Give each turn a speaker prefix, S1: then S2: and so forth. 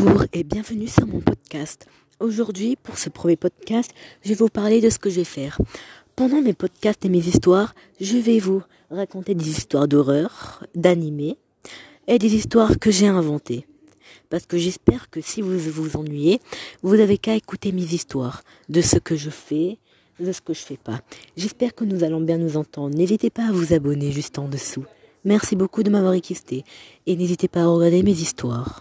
S1: Bonjour et bienvenue sur mon podcast. Aujourd'hui, pour ce premier podcast, je vais vous parler de ce que je vais faire. Pendant mes podcasts et mes histoires, je vais vous raconter des histoires d'horreur, d'animés et des histoires que j'ai inventées. Parce que j'espère que si vous vous ennuyez, vous n'avez qu'à écouter mes histoires de ce que je fais, de ce que je fais pas. J'espère que nous allons bien nous entendre. N'hésitez pas à vous abonner juste en dessous. Merci beaucoup de m'avoir équisté et n'hésitez pas à regarder mes histoires.